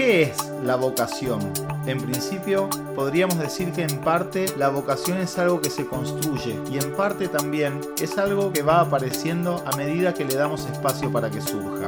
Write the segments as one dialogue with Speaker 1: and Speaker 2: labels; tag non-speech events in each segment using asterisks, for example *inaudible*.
Speaker 1: ¿Qué es la vocación? En principio, podríamos decir que en parte la vocación es algo que se construye y en parte también es algo que va apareciendo a medida que le damos espacio para que surja.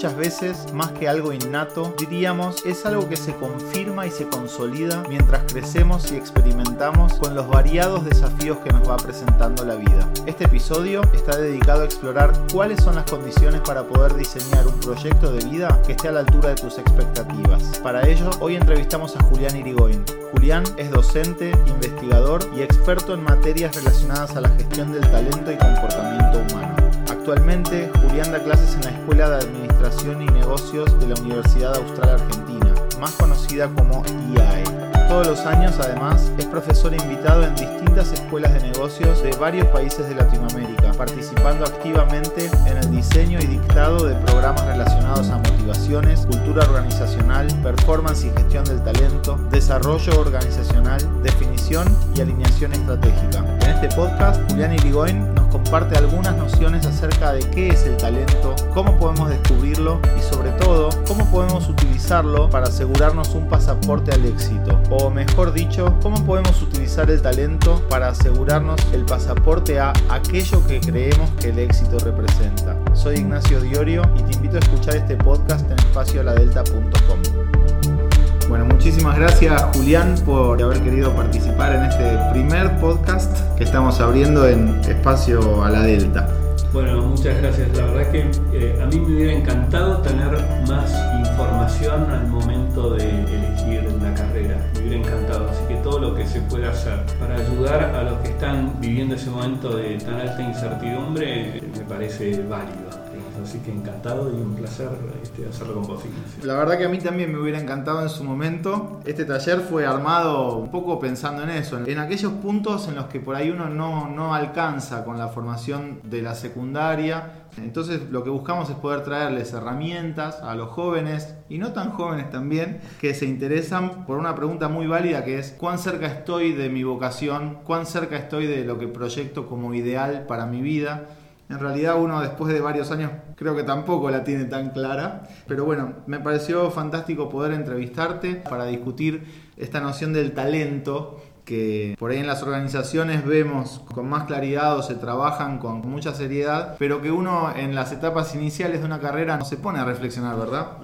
Speaker 1: Muchas veces, más que algo innato, diríamos es algo que se confirma y se consolida mientras crecemos y experimentamos con los variados desafíos que nos va presentando la vida. Este episodio está dedicado a explorar cuáles son las condiciones para poder diseñar un proyecto de vida que esté a la altura de tus expectativas. Para ello, hoy entrevistamos a Julián Irigoyen. Julián es docente, investigador y experto en materias relacionadas a la gestión del talento y comportamiento humano. Actualmente, Julián da clases en la Escuela de Administración y Negocios de la Universidad Austral Argentina, más conocida como IAE. Todos los años, además, es profesor invitado en distintas escuelas de negocios de varios países de Latinoamérica, participando activamente en el diseño y dictado de programas relacionados a motivaciones, cultura organizacional, performance y gestión del talento, desarrollo organizacional, definición y alineación estratégica. En este podcast, Julián Irigoyen nos comparte algunas nociones acerca de qué es el talento, cómo podemos descubrirlo y sobre todo, cómo podemos utilizarlo para asegurarnos un pasaporte al éxito, o mejor dicho, cómo podemos utilizar el talento para asegurarnos el pasaporte a aquello que creemos que el éxito representa. Soy Ignacio Diorio y te invito a escuchar este podcast en espacioaladelta.com. Bueno, muchísimas gracias Julián por haber querido participar en este primer podcast que estamos abriendo en Espacio a la Delta.
Speaker 2: Bueno, muchas gracias. La verdad que eh, a mí me hubiera encantado tener más información al momento de elegir la carrera. Me hubiera encantado. Así que todo lo que se pueda hacer para ayudar a los que están viviendo ese momento de tan alta incertidumbre eh, me parece válido. Así que encantado y un placer este, hacerlo con vos.
Speaker 1: La verdad que a mí también me hubiera encantado en su momento. Este taller fue armado un poco pensando en eso, en aquellos puntos en los que por ahí uno no, no alcanza con la formación de la secundaria. Entonces lo que buscamos es poder traerles herramientas a los jóvenes y no tan jóvenes también que se interesan por una pregunta muy válida que es ¿cuán cerca estoy de mi vocación? ¿Cuán cerca estoy de lo que proyecto como ideal para mi vida? En realidad uno después de varios años creo que tampoco la tiene tan clara. Pero bueno, me pareció fantástico poder entrevistarte para discutir esta noción del talento que por ahí en las organizaciones vemos con más claridad o se trabajan con mucha seriedad, pero que uno en las etapas iniciales de una carrera no se pone a reflexionar, ¿verdad?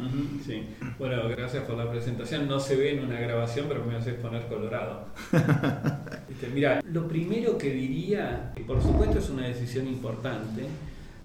Speaker 2: Sí. Bueno, gracias por la presentación. No se ve en una grabación, pero me haces poner colorado. *laughs* Este, mira, lo primero que diría, por supuesto es una decisión importante,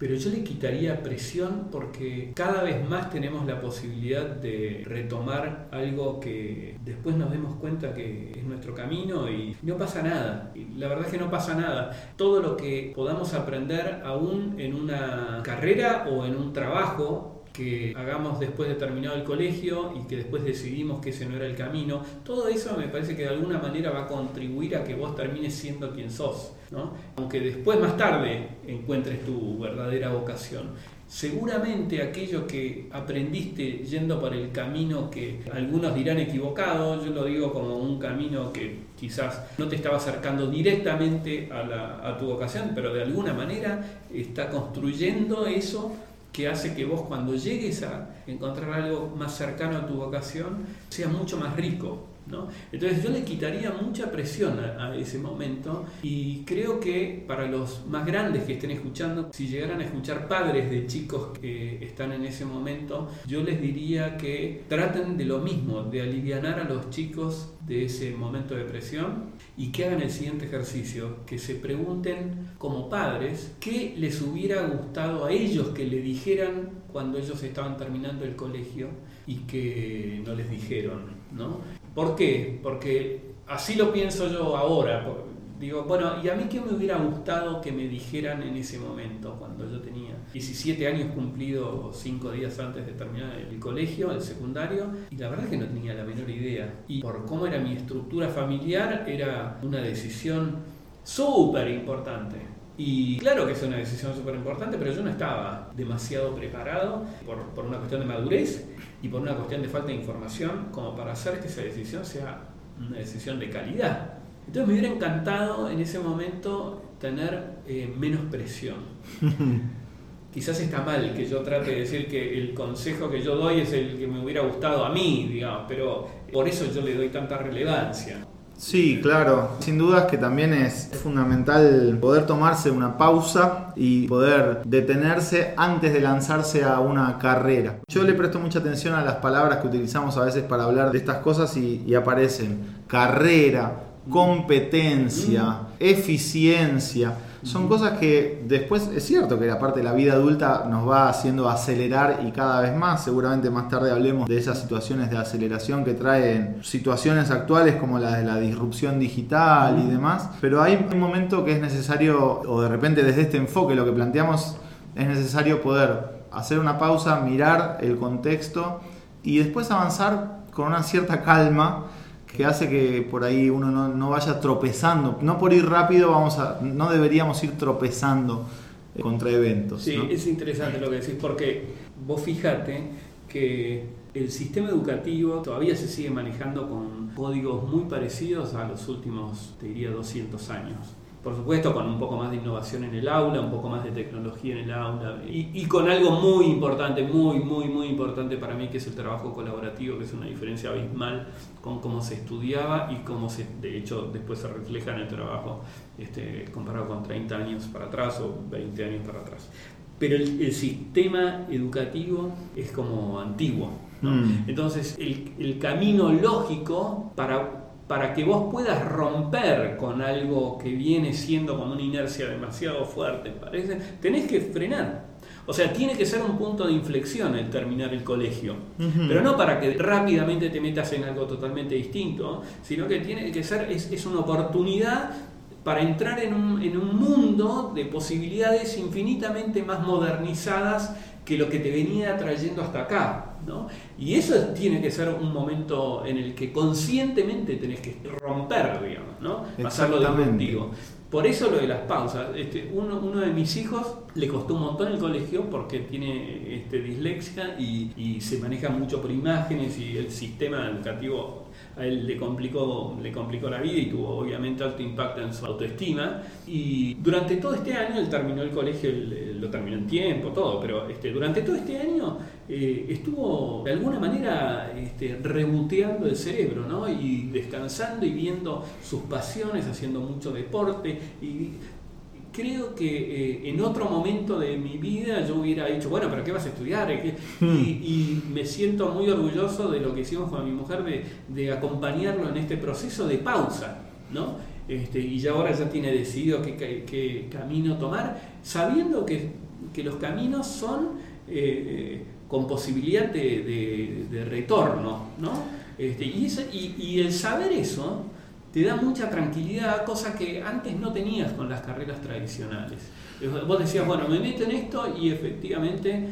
Speaker 2: pero yo le quitaría presión porque cada vez más tenemos la posibilidad de retomar algo que después nos demos cuenta que es nuestro camino y no pasa nada. La verdad es que no pasa nada. Todo lo que podamos aprender aún en una carrera o en un trabajo que hagamos después de terminado el colegio y que después decidimos que ese no era el camino, todo eso me parece que de alguna manera va a contribuir a que vos termines siendo quien sos, ¿no? aunque después más tarde encuentres tu verdadera vocación. Seguramente aquello que aprendiste yendo por el camino que algunos dirán equivocado, yo lo digo como un camino que quizás no te estaba acercando directamente a, tu vocación, pero de alguna manera está construyendo eso que hace que vos cuando llegues a encontrar algo más cercano a tu vocación sea mucho más rico. ¿No? Entonces yo le quitaría mucha presión a, ese momento y creo que para los más grandes que estén escuchando, si llegaran a escuchar padres de chicos que están en ese momento, yo les diría que traten de lo mismo, de aliviar a los chicos de ese momento de presión y que hagan el siguiente ejercicio, que se pregunten como padres qué les hubiera gustado a ellos que le dijeran cuando ellos estaban terminando el colegio y que no les dijeron, ¿no? ¿Por qué? Porque así lo pienso yo ahora. Digo, bueno, ¿y a mí qué me hubiera gustado que me dijeran en ese momento, cuando yo tenía 17 años cumplido 5 días antes de terminar el colegio, el secundario? Y la verdad es que no tenía la menor idea. Y por cómo era mi estructura familiar, era una decisión súper importante. Y claro que es una decisión súper importante, pero yo no estaba demasiado preparado por, por, una cuestión de madurez y por una cuestión de falta de información como para hacer que esa decisión sea una decisión de calidad. Entonces me hubiera encantado en ese momento tener eh, menos presión. *laughs* quizás está mal que yo trate de decir que el consejo que yo doy es el que me hubiera gustado a mí, digamos, pero por eso yo le doy tanta relevancia.
Speaker 1: Sí, claro. Sin dudas que también es fundamental poder tomarse una pausa y poder detenerse antes de lanzarse a una carrera. Yo le presto mucha atención a las palabras que utilizamos a veces para hablar de estas cosas y, y aparecen carrera, competencia, mm. eficiencia son cosas que después es cierto que la parte de la vida adulta nos va haciendo acelerar y cada vez más. Seguramente más tarde hablemos de esas situaciones de aceleración que traen situaciones actuales como la de la disrupción digital y demás. Pero hay un momento que es necesario, o de repente desde este enfoque lo que planteamos, es necesario poder hacer una pausa, mirar el contexto y después avanzar con una cierta calma que hace que por ahí uno no, vaya tropezando. No por ir rápido vamos a, no deberíamos ir tropezando contra eventos.
Speaker 2: Sí, es interesante lo que decís, porque vos fíjate que el sistema educativo todavía se sigue manejando con códigos muy parecidos a los últimos, te diría, 200 años por supuesto con un poco más de innovación en el aula, un poco más de tecnología en el aula y, con algo muy importante, muy, muy, muy importante para mí, que es el trabajo colaborativo, que es una diferencia abismal con cómo se estudiaba y cómo se, de hecho, después se refleja en el trabajo este, comparado con 30 años para atrás o 20 años para atrás. Pero el, sistema educativo es como antiguo. Mm. Entonces, el, el camino lógico para para que vos puedas romper con algo que viene siendo como una inercia demasiado fuerte, parece, tenés que frenar. O sea, tiene que ser un punto de inflexión el terminar el colegio. Pero no para que rápidamente te metas en algo totalmente distinto, sino que tiene que ser, es, una oportunidad para entrar en un, en un mundo de posibilidades infinitamente más modernizadas que lo que te venía trayendo hasta acá. ¿no? Y eso tiene que ser un momento en el que conscientemente tenés que romper, digamos, ¿no? pasarlo de contigo. Por eso lo de las pausas. Este, uno, de mis hijos le costó un montón el colegio porque tiene este, dislexia y, y se maneja mucho por imágenes y el sistema educativo a él le complicó, le complicó la vida y tuvo obviamente alto impacto en su autoestima. Y durante todo este año, él terminó el colegio, lo terminó en tiempo, todo, pero este, durante todo este año eh, estuvo de alguna manera este, reboteando el cerebro, ¿no? Y descansando y viendo sus pasiones, haciendo mucho deporte. Y creo que eh, en otro momento de mi vida yo hubiera dicho, bueno, pero ¿qué vas a estudiar? Hmm. Y, me siento muy orgulloso de lo que hicimos con mi mujer, de, acompañarlo en este proceso de pausa, ¿no? Este, y ya ahora ya tiene decidido qué, camino tomar, sabiendo que, los caminos son eh, con posibilidad de, retorno, ¿no? Este, y, y el saber eso te da mucha tranquilidad, cosa que antes no tenías con las carreras tradicionales. Vos decías, bueno, me meto en esto y efectivamente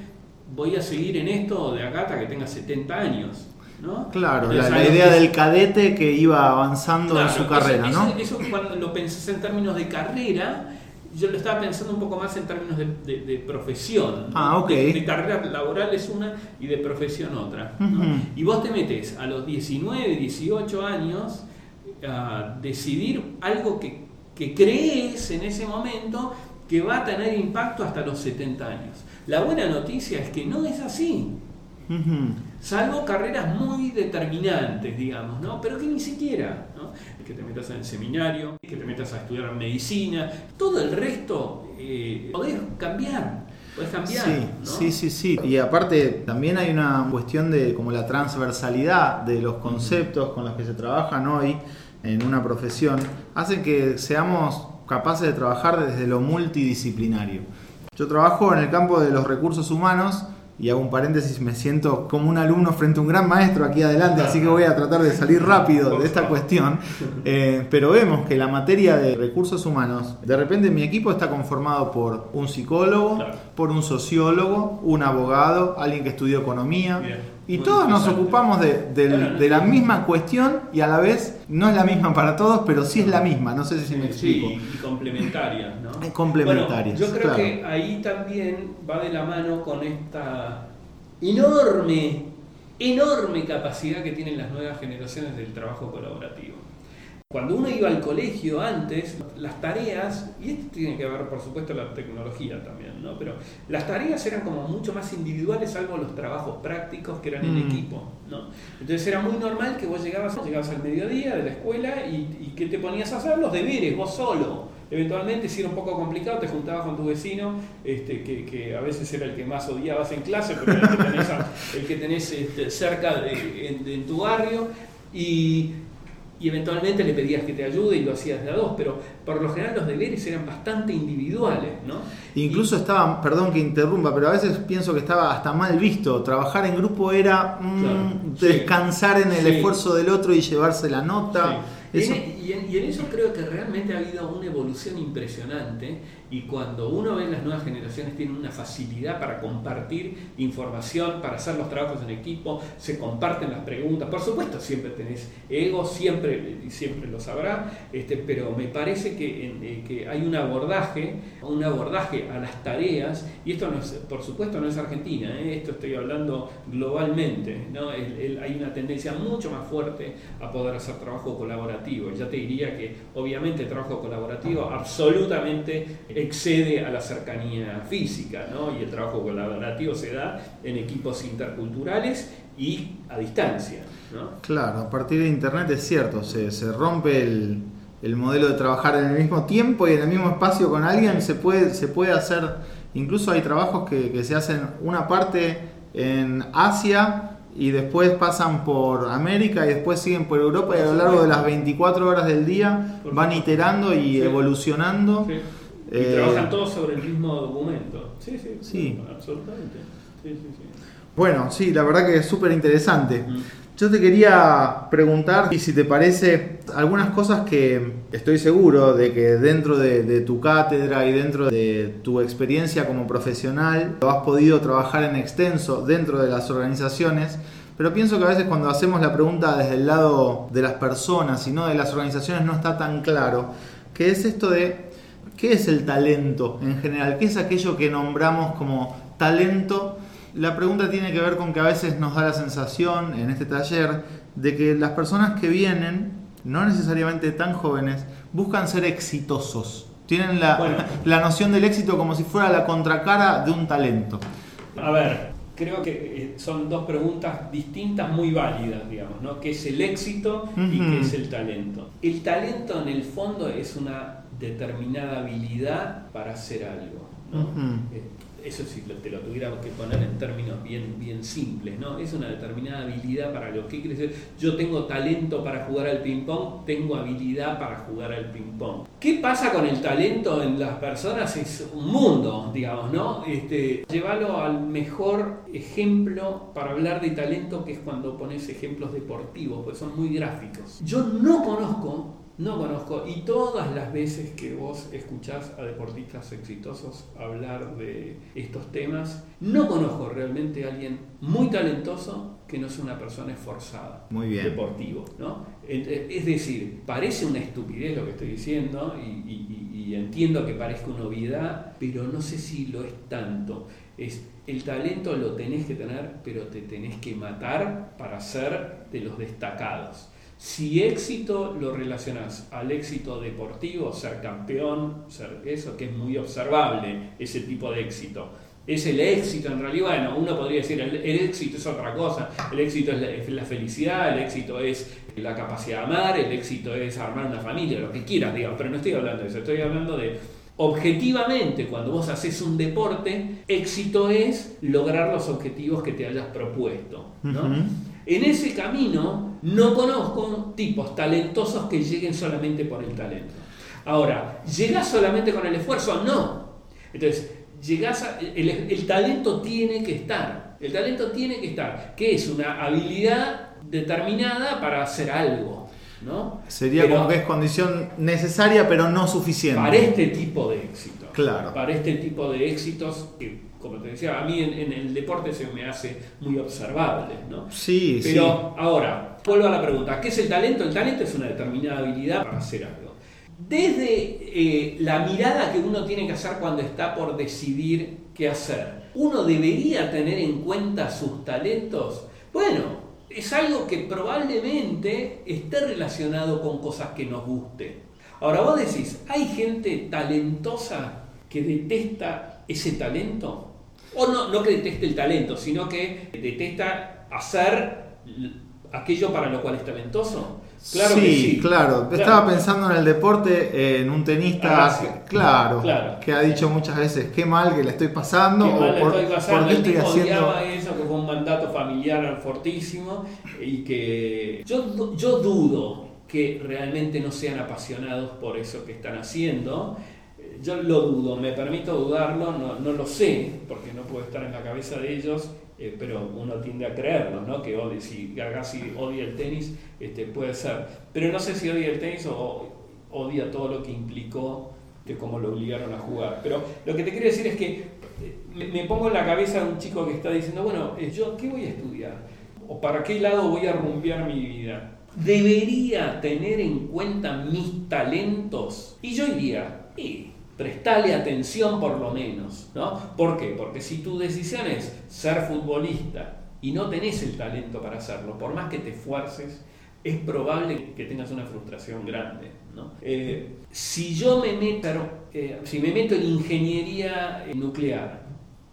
Speaker 2: voy a seguir en esto de acá hasta que tenga 70 años. ¿no?
Speaker 1: Claro, la, idea del cadete que iba avanzando en su carrera,
Speaker 2: ¿no? Eso, cuando lo pensás en términos de carrera, yo lo estaba pensando un poco más en términos de, profesión.
Speaker 1: Ah, ok.
Speaker 2: De, carrera laboral es una y de profesión otra. Y vos te metes a los 19, 18 años a decidir algo que, crees en ese momento que va a tener impacto hasta los 70 años. La buena noticia es que no es así. Salvo carreras muy determinantes, digamos, ¿no? Pero que ni siquiera. Que te metas en el seminario, que te metas a estudiar medicina, todo el resto eh, podés cambiar. Podés cambiar.
Speaker 1: Sí, sí, sí, sí. Y aparte también hay una cuestión de como la transversalidad de los conceptos con los que se trabajan hoy en una profesión hace que seamos capaces de trabajar desde lo multidisciplinario. Yo trabajo en el campo de los recursos humanos y hago un paréntesis, me siento como un alumno frente a un gran maestro aquí adelante, así que voy a tratar de salir rápido de esta cuestión. Eh, pero vemos que la materia de recursos humanos, de repente mi equipo está conformado por un psicólogo, por un sociólogo, un abogado, alguien que estudió economía. Y todos nos ocupamos de, la misma cuestión y a la vez no es la misma para todos, pero sí es la misma. No sé si me explico.
Speaker 2: Sí, y complementaria, ¿no?
Speaker 1: Complementaria.
Speaker 2: yo creo que ahí también va de la mano con esta enorme, enorme capacidad que tienen las nuevas generaciones del trabajo colaborativo. Cuando uno iba al colegio antes, las tareas, y esto tiene que ver por supuesto la tecnología también, ¿no? Pero las tareas eran como mucho más individuales, salvo los trabajos prácticos que eran en
Speaker 1: Mm.
Speaker 2: equipo, ¿no? Entonces era muy normal que vos llegabas, llegabas al mediodía de la escuela y, y que te ponías a hacer los deberes vos solo. Eventualmente, si era un poco complicado, te juntabas con tu vecino, este, que, que a veces era el que más odiabas en clase, pero era el que tenés, a- el que tenés este, cerca de, en, en tu barrio, y, y eventualmente le pedías que te ayude y lo hacías de a dos, pero por lo general los deberes eran bastante individuales, ¿no?
Speaker 1: Incluso estaba, perdón que interrumpa, pero a veces pienso que estaba hasta mal visto. Trabajar en grupo era mm,
Speaker 2: Claro, sí.
Speaker 1: descansar en el
Speaker 2: Sí.
Speaker 1: esfuerzo del otro y llevarse la nota.
Speaker 2: Sí. Y, en, y en- y en eso creo que realmente ha habido una evolución impresionante y cuando uno ve las nuevas generaciones tienen una facilidad para compartir información, para hacer los trabajos en equipo, se comparten las preguntas, por supuesto siempre tenés ego, siempre siempre lo sabrá, este, pero me parece que, eh, que hay un abordaje, un abordaje a las tareas y esto no es, por supuesto no es Argentina, ¿eh? esto estoy hablando globalmente, ¿no? Hay una tendencia mucho más fuerte a poder hacer trabajo colaborativo. Ya te diría que obviamente trabajo colaborativo absolutamente excede a la cercanía física, ¿no? Y el trabajo colaborativo se da en equipos interculturales y a distancia, ¿no?
Speaker 1: Claro, a partir de internet es cierto, se, se rompe el, el modelo de trabajar en el mismo tiempo y en el mismo espacio con alguien, se puede, se puede hacer, incluso hay trabajos que, que se hacen una parte en Asia y después pasan por América y después siguen por Europa y a lo largo de las 24 horas del día van iterando y evolucionando.
Speaker 2: Sí. Y
Speaker 1: Eh,
Speaker 2: trabajan todos sobre el mismo documento. Sí, sí,
Speaker 1: Sí.
Speaker 2: absolutamente. Sí, sí, sí.
Speaker 1: Bueno, sí, la verdad que es súper interesante. Yo te quería preguntar, y si te parece, algunas cosas que estoy seguro de que dentro de, de tu cátedra y dentro de tu experiencia como profesional lo has podido trabajar en extenso dentro de las organizaciones, pero pienso que a veces cuando hacemos la pregunta desde el lado de las personas y no de las organizaciones no está tan claro, que es esto de ¿qué es el talento en general? ¿Qué es aquello que nombramos como talento? La pregunta tiene que ver con que a veces nos da la sensación en este taller de que las personas que vienen, no necesariamente tan jóvenes, buscan ser exitosos. Tienen la,
Speaker 2: Bueno. *laughs*
Speaker 1: la noción del éxito como si fuera la contracara de un talento.
Speaker 2: A ver, creo que eh, son dos preguntas distintas, muy válidas, digamos, ¿no? ¿Qué es el éxito y qué es el talento? El talento en el fondo es una determinada habilidad para hacer algo, ¿no? Eh, Eso si te lo tuviéramos que poner en términos bien, bien simples, ¿no? Es una determinada habilidad para lo que quiere decir. Yo tengo talento para jugar al ping-pong, tengo habilidad para jugar al ping-pong. ¿Qué pasa con el talento en las personas? Es un mundo, digamos, ¿no? Este, llévalo al mejor ejemplo para hablar de talento, que es cuando pones ejemplos deportivos, pues son muy gráficos. Yo no conozco no conozco. Y todas las veces que vos escuchás a deportistas exitosos hablar de estos temas, no conozco realmente a alguien muy talentoso que no sea una persona esforzada.
Speaker 1: Muy bien.
Speaker 2: Deportivo, ¿no? Ent- Es decir, parece una estupidez lo que estoy diciendo y- y entiendo que parezca una obviedad, pero no sé si lo es tanto. Es el talento lo tenés que tener, pero te tenés que matar para ser de los destacados. Si éxito lo relacionas al éxito deportivo, ser campeón, ser eso que es muy observable, ese tipo de éxito. Es el éxito en realidad, bueno, uno podría decir el, el éxito es otra cosa, el éxito es la, es la felicidad, el éxito es la capacidad de amar, el éxito es armar una familia, lo que quieras, digamos, pero no estoy hablando de eso, estoy hablando de objetivamente cuando vos haces un deporte, éxito es lograr los objetivos que te hayas propuesto, ¿no? En ese camino no conozco tipos talentosos que lleguen solamente por el talento. Ahora, ¿llegás solamente con el esfuerzo? No. Entonces, llegás a- el, el talento tiene que estar. El talento tiene que estar, que es una habilidad determinada para hacer algo. ¿no?
Speaker 1: Sería
Speaker 2: Pero-
Speaker 1: como que es condición necesaria pero no suficiente.
Speaker 2: para este tipo de éxito.
Speaker 1: Claro.
Speaker 2: Para este tipo de éxitos que, como te decía, a mí en, en el deporte se me hace muy observable, ¿no?
Speaker 1: Sí,
Speaker 2: Pero
Speaker 1: sí.
Speaker 2: ahora, vuelvo a la pregunta, ¿qué es el talento? El talento es una determinada habilidad para hacer algo. Desde eh, la mirada que uno tiene que hacer cuando está por decidir qué hacer, ¿uno debería tener en cuenta sus talentos? Bueno, es algo que probablemente esté relacionado con cosas que nos guste. Ahora vos decís, ¿hay gente talentosa que detesta ese talento? O no, no que deteste el talento, sino que detesta hacer aquello para lo cual es talentoso.
Speaker 1: Claro sí, que sí, claro. Estaba pensando en el deporte, en un tenista,
Speaker 2: Ah,
Speaker 1: claro,
Speaker 2: claro.
Speaker 1: que ha dicho muchas veces, qué mal que le estoy pasando,
Speaker 2: Qué mal
Speaker 1: o por,
Speaker 2: estoy pasando.
Speaker 1: por qué estoy haciendo...
Speaker 2: eso, que fue un mandato familiar fortísimo y que yo, yo dudo que realmente no sean apasionados por eso que están haciendo. Yo lo dudo, me permito dudarlo, no, no lo sé, porque no puedo estar en la cabeza de ellos, eh, pero uno tiende a creerlo, ¿no? Que odie, si Agassi odia el tenis, este, puede ser. Pero no sé si odia el tenis o odia todo lo que implicó de cómo lo obligaron a jugar. Pero lo que te quiero decir es que eh, me, me pongo en la cabeza de un chico que está diciendo, bueno, eh, ¿yo qué voy a estudiar? ¿O para qué lado voy a rumbear mi vida? ¿Debería tener en cuenta mis talentos? Y yo diría, y prestale atención por lo menos, ¿no? ¿Por qué? Porque si tu decisión es ser futbolista y no tenés el talento para hacerlo, por más que te esfuerces, es probable que tengas una frustración grande. Eh, si yo me meto, eh, si me meto en ingeniería nuclear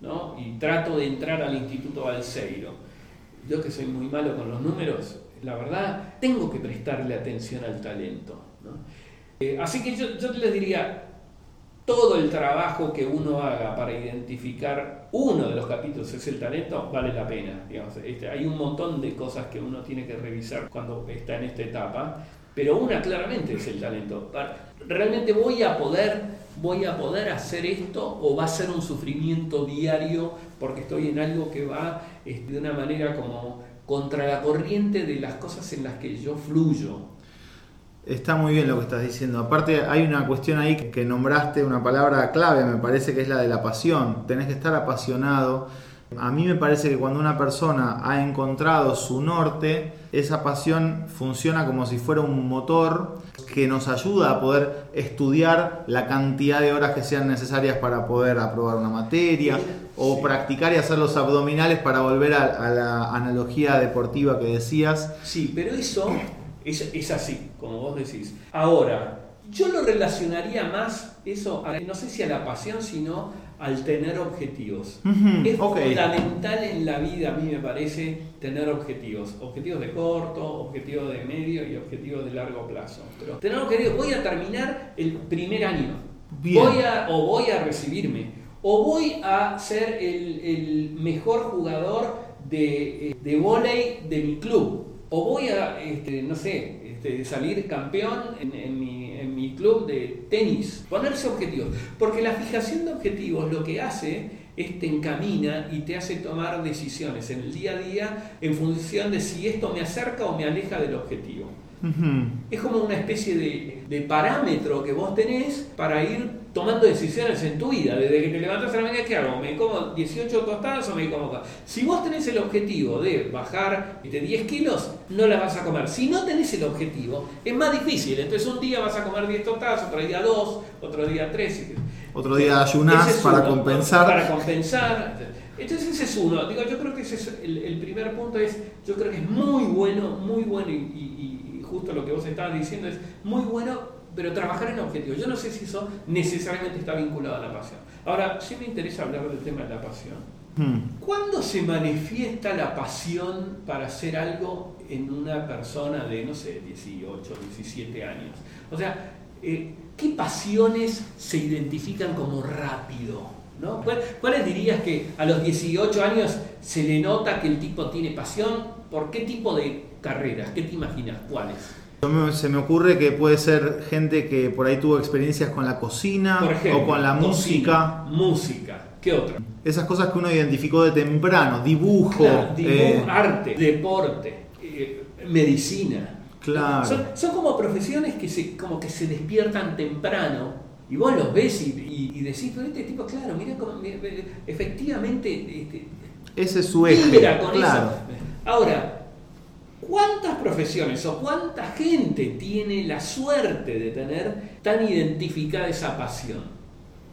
Speaker 2: ¿no? y trato de entrar al Instituto Balseiro, yo que soy muy malo con los números, la verdad, tengo que prestarle atención al talento. Eh, así que yo, yo les diría, todo el trabajo que uno haga para identificar uno de los capítulos es el talento, vale la pena. Este, hay un montón de cosas que uno tiene que revisar cuando está en esta etapa, pero una claramente es el talento. ¿Realmente voy a poder, voy a poder hacer esto o va a ser un sufrimiento diario porque estoy en algo que va este, de una manera como contra la corriente de las cosas en las que yo fluyo?
Speaker 1: Está muy bien lo que estás diciendo. Aparte hay una cuestión ahí que nombraste, una palabra clave, me parece que es la de la pasión. Tenés que estar apasionado. A mí me parece que cuando una persona ha encontrado su norte, esa pasión funciona como si fuera un motor que nos ayuda a poder estudiar la cantidad de horas que sean necesarias para poder aprobar una materia o
Speaker 2: Sí.
Speaker 1: practicar y hacer los abdominales para volver a, a la analogía deportiva que decías.
Speaker 2: Sí, pero eso es, es así, como vos decís. Ahora, yo lo relacionaría más eso, a- no sé si a la pasión, sino al tener objetivos. Es fundamental en la vida, a mí me parece, tener objetivos. Objetivos de corto, objetivos de medio y objetivos de largo plazo. Pero tener objetivos, voy a terminar el primer año.
Speaker 1: Bien.
Speaker 2: Voy a, o voy a recibirme. O voy a ser el, el mejor jugador de, eh, de vóley de mi club. O voy a, este, no sé, este, salir campeón en, en mi, en mi club de tenis. Ponerse objetivos. Porque la fijación de objetivos lo que hace es te encamina y te hace tomar decisiones en el día a día en función de si esto me acerca o me aleja del objetivo. Es como una especie de, de parámetro que vos tenés para ir tomando decisiones en tu vida. Desde que te levantás a la mañana, ¿qué hago? ¿Me como 18 tostadas o me como? Si vos tenés el objetivo de bajar de 10 kilos, no las vas a comer. Si no tenés el objetivo, es más difícil. Entonces un día vas a comer 10 tostadas, otro día 2, otro día 3.
Speaker 1: Otro día ayunás
Speaker 2: es
Speaker 1: para
Speaker 2: uno,
Speaker 1: compensar.
Speaker 2: Para compensar. Entonces ese es uno. Digo, yo creo que ese es el, el primer punto es, yo creo que es muy bueno, muy bueno y, y- y justo lo que vos estabas diciendo es muy bueno, pero trabajar en objetivos. Yo no sé si eso necesariamente está vinculado a la pasión. Ahora, sí me interesa hablar del tema de la pasión.
Speaker 1: Hmm.
Speaker 2: ¿Cuándo se manifiesta la pasión para hacer algo en una persona de, no sé, 18, 17 años? O sea, eh, ¿qué pasiones se identifican como rápido? ¿no? ¿Cuál- ¿Cuáles dirías que a los 18 años se le nota que el tipo tiene pasión? ¿Por qué tipo de carreras? ¿Qué te imaginas? ¿Cuáles?
Speaker 1: Yo me- Se me ocurre que puede ser gente que por ahí tuvo experiencias con la cocina
Speaker 2: ejemplo,
Speaker 1: o con la
Speaker 2: cocina,
Speaker 1: música.
Speaker 2: Música. ¿Qué otra?
Speaker 1: Esas cosas que uno identificó de temprano, dibujo.
Speaker 2: Claro, dibujo,
Speaker 1: eh,
Speaker 2: arte, deporte, eh, medicina.
Speaker 1: Claro.
Speaker 2: Son, son como profesiones que se, como que se despiertan temprano y vos los ves y, y- y decís, pero este tipo, claro, mira cómo, efectivamente este,
Speaker 1: ese es su eje. claro.
Speaker 2: eso. Ahora, ¿cuántas profesiones o cuánta gente tiene la suerte de tener tan identificada esa pasión?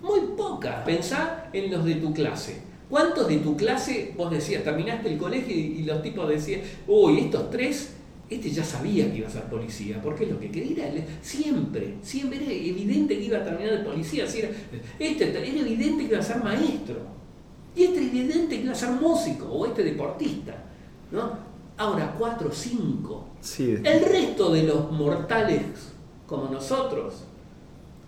Speaker 2: Muy poca. Pensá en los de tu clase. ¿Cuántos de tu clase vos decías, terminaste el colegio y, los tipos decían, uy, estos tres este ya sabía que iba a ser policía, porque lo que quería era siempre, siempre era evidente que iba a terminar de policía, era, este era evidente que iba a ser maestro, y este era evidente que iba a ser músico, o este deportista, ¿no? Ahora, cuatro o cinco. El resto de los mortales como nosotros,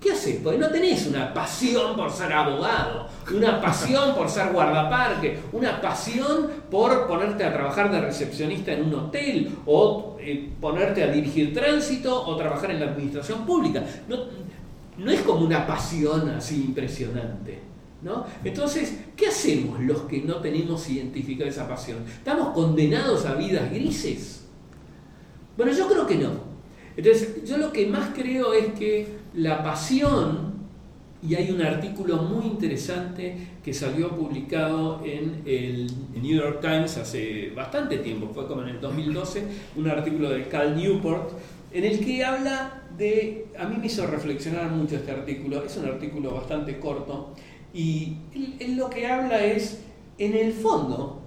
Speaker 2: ¿Qué haces? Porque no tenés una pasión por ser abogado, una pasión por ser guardaparque, una pasión por ponerte a trabajar de recepcionista en un hotel o eh, ponerte a dirigir tránsito o trabajar en la administración pública. No, no es como una pasión así impresionante. ¿No? Entonces, ¿qué hacemos los que no tenemos identificada esa pasión? ¿Estamos condenados a vidas grises? Bueno, yo creo que no. Entonces, yo lo que más creo es que la pasión, y hay un artículo muy interesante que salió publicado en el New York Times hace bastante tiempo, fue como en el 2012, un artículo de Cal Newport, en el que habla de, a mí me hizo reflexionar mucho este artículo, es un artículo bastante corto, y él, lo que habla es, en el fondo,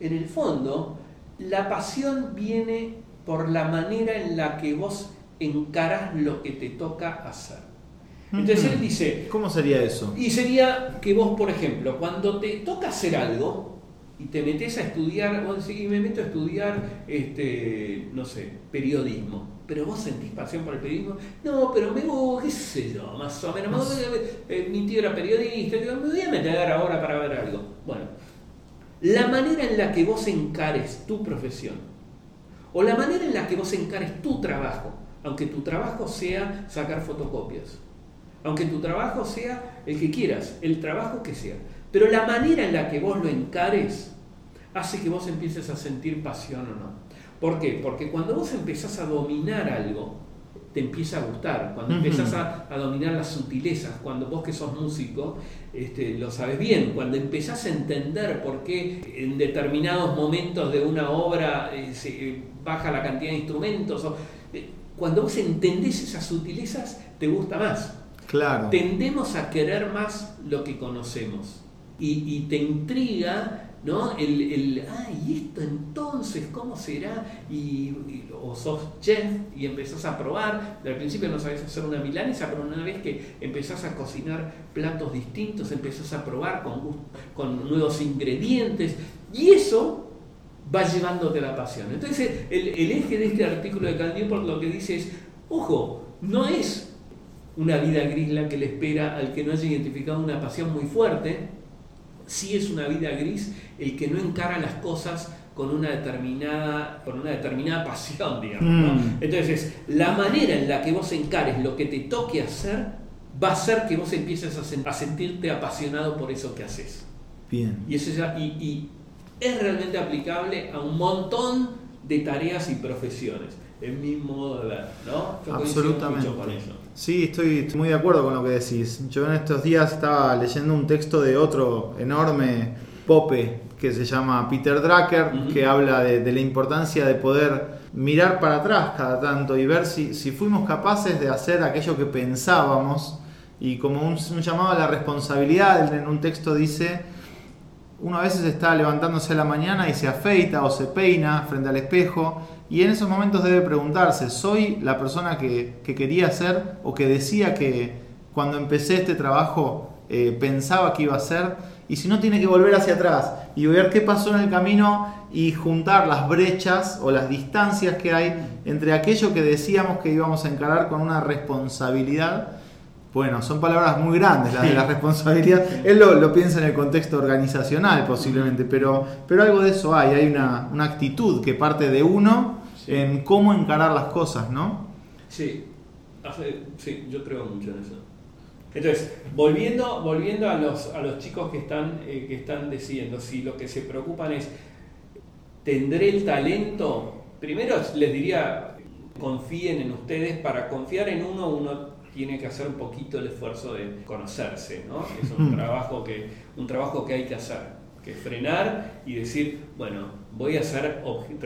Speaker 2: en el fondo, la pasión viene por la manera en la que vos encaras lo que te toca hacer. Entonces él dice...
Speaker 1: ¿Cómo sería eso?
Speaker 2: Y sería que vos, por ejemplo, cuando te toca hacer algo y te metes a estudiar, vos decís, y me meto a estudiar, este, no sé, periodismo, pero vos sentís pasión por el periodismo, no, pero me voy, qué sé yo, más o menos, eh, mi tío era periodista, me voy a meter ahora para ver algo. Bueno, la manera en la que vos encares tu profesión, o la manera en la que vos encares tu trabajo, aunque tu trabajo sea sacar fotocopias, aunque tu trabajo sea el que quieras, el trabajo que sea. Pero la manera en la que vos lo encares hace que vos empieces a sentir pasión o no. ¿Por qué? Porque cuando vos empezás a dominar algo, te empieza a gustar, cuando empezás a, dominar las sutilezas, cuando vos que sos músico este, lo sabes bien, cuando empezás a entender por qué en determinados momentos de una obra eh, se eh, baja la cantidad de instrumentos, o, eh, cuando vos entendés esas sutilezas, te gusta más.
Speaker 1: Claro.
Speaker 2: Tendemos a querer más lo que conocemos. Y, te intriga, ¿no? El, el, esto entonces, ¿cómo será? Y, o sos chef y empezás a probar. Al principio no sabés hacer una milanesa, pero una vez que empezás a cocinar platos distintos, empezás a probar con, con nuevos ingredientes. Y eso va llevándote la pasión. Entonces, el, eje de este artículo de Cal Newport lo que dice es, ojo, no es una vida gris la que le espera al que no haya identificado una pasión muy fuerte, sí es una vida gris el que no encara las cosas con una determinada, con una determinada pasión, digamos. Mm. Entonces, la manera en la que vos encares lo que te toque hacer va a hacer que vos empieces a, sentirte apasionado por eso que haces.
Speaker 1: Bien.
Speaker 2: Y, eso ya, y es realmente aplicable a un montón de tareas y profesiones. Es mi modo de ver, ¿no?
Speaker 1: Absolutamente. Sí, estoy, muy de acuerdo con lo que decís. Yo en estos días estaba leyendo un texto de otro enorme pope que se llama Peter Drucker, que habla de, la importancia de poder mirar para atrás cada tanto y ver si, si fuimos capaces de hacer aquello que pensábamos y como un, un llamado a la responsabilidad, en un texto dice, uno a veces está levantándose a la mañana y se afeita o se peina frente al espejo y en esos momentos debe preguntarse, ¿soy la persona que, quería ser o que decía que cuando empecé este trabajo eh, pensaba que iba a ser? Y si no, tiene que volver hacia atrás y ver qué pasó en el camino y juntar las brechas o las distancias que hay entre aquello que decíamos que íbamos a encarar con una responsabilidad. Bueno, son palabras muy grandes las de la responsabilidad. Él lo, piensa en el contexto organizacional posiblemente, pero, pero algo de eso hay, hay una, actitud que parte de uno en cómo encarar las cosas, ¿no?
Speaker 2: Sí, sí, yo creo mucho en eso. Entonces, volviendo, volviendo a, los, a los chicos que están, eh, que están diciendo, si lo que se preocupan es, ¿tendré el talento? Primero les diría, confíen en ustedes, para confiar en uno, uno tiene que hacer un poquito el esfuerzo de conocerse, ¿no? Es un trabajo que, un trabajo que hay que hacer, que frenar y decir, bueno, voy a ser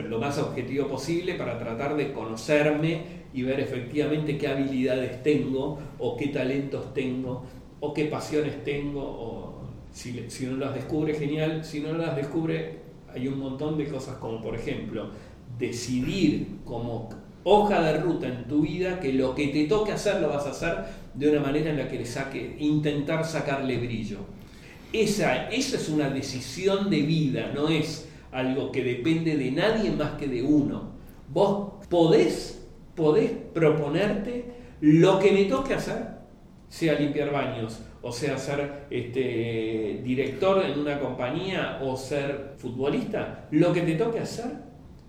Speaker 2: lo más objetivo posible para tratar de conocerme y ver efectivamente qué habilidades tengo o qué talentos tengo o qué pasiones tengo o Si, si uno las descubre, genial. Si no las descubre, hay un montón de cosas como, por ejemplo, decidir como hoja de ruta en tu vida que lo que te toque hacer lo vas a hacer de una manera en la que le saque, intentar sacarle brillo. Esa, esa es una decisión de vida, no es algo que depende de nadie más que de uno. Vos podés, podés proponerte lo que me toque hacer, sea limpiar baños, o sea ser este, director en una compañía o ser futbolista, lo que te toque hacer,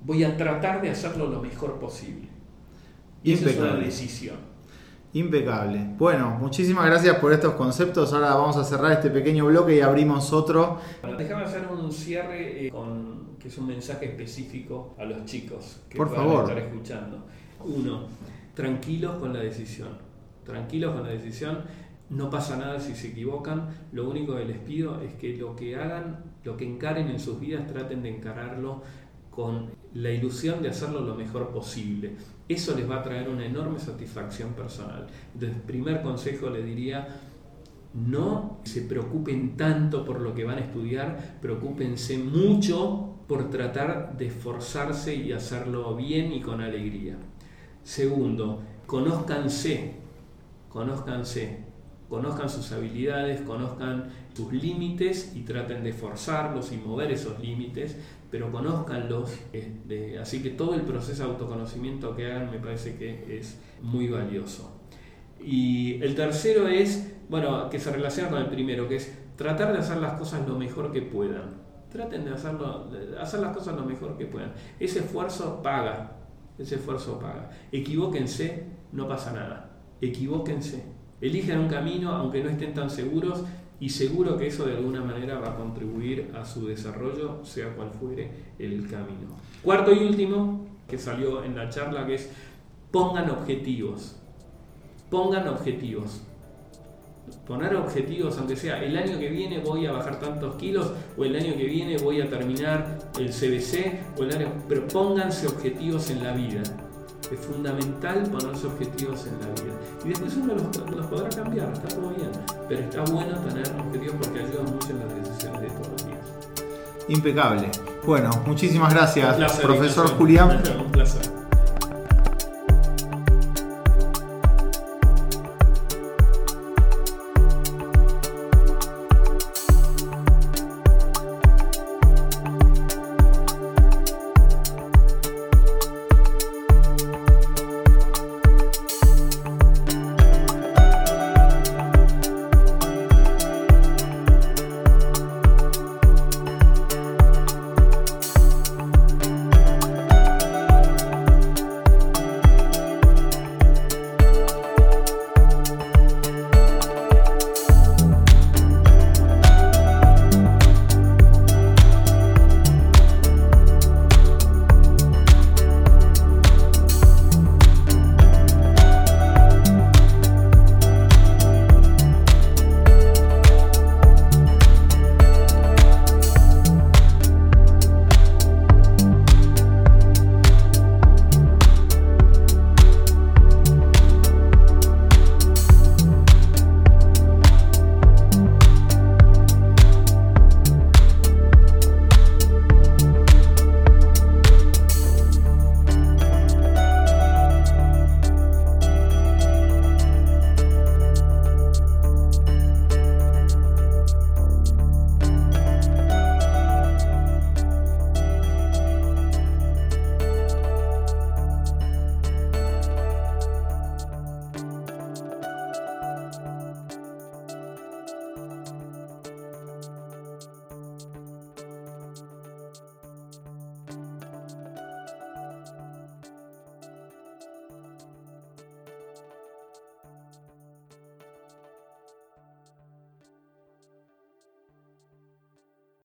Speaker 2: voy a tratar de hacerlo lo mejor posible. Y esa es una decisión.
Speaker 1: Impecable. Bueno, muchísimas gracias por estos conceptos. Ahora vamos a cerrar este pequeño bloque y abrimos otro.
Speaker 2: déjame hacer un cierre eh, con que es un mensaje específico a los chicos que
Speaker 1: por puedan
Speaker 2: estar escuchando. Uno, tranquilos con la decisión. Tranquilos con la decisión no pasa nada si se equivocan, lo único que les pido es que lo que hagan, lo que encaren en sus vidas, traten de encararlo con la ilusión de hacerlo lo mejor posible. Eso les va a traer una enorme satisfacción personal. Entonces, primer consejo le diría, no se preocupen tanto por lo que van a estudiar, preocúpense mucho por tratar de esforzarse y hacerlo bien y con alegría. Segundo, conózcanse, conózcanse conozcan sus habilidades, conozcan sus límites y traten de forzarlos y mover esos límites, pero conózcanlos. Este, así que todo el proceso de autoconocimiento que hagan me parece que es muy valioso. Y el tercero es, bueno, que se relaciona con el primero, que es tratar de hacer las cosas lo mejor que puedan. Traten de, hacerlo, hacer las cosas lo mejor que puedan. Ese esfuerzo paga, ese esfuerzo paga. Equivóquense, no pasa nada. Equivóquense, Elijan un camino aunque no estén tan seguros y seguro que eso de alguna manera va a contribuir a su desarrollo, sea cual fuere el camino. Cuarto y último, que salió en la charla, que es pongan objetivos. Pongan objetivos. Poner objetivos, aunque sea el año que viene voy a bajar tantos kilos, o el año que viene voy a terminar el CBC, o el año, pero pónganse objetivos en la vida es fundamental ponerse objetivos en la vida. Y después uno los, podrá cambiar, está todo bien. Pero está bueno tener objetivos porque ayuda mucho en las decisiones de todos los días.
Speaker 1: Impecable. Bueno, muchísimas gracias, profesor Julián.
Speaker 2: Un placer.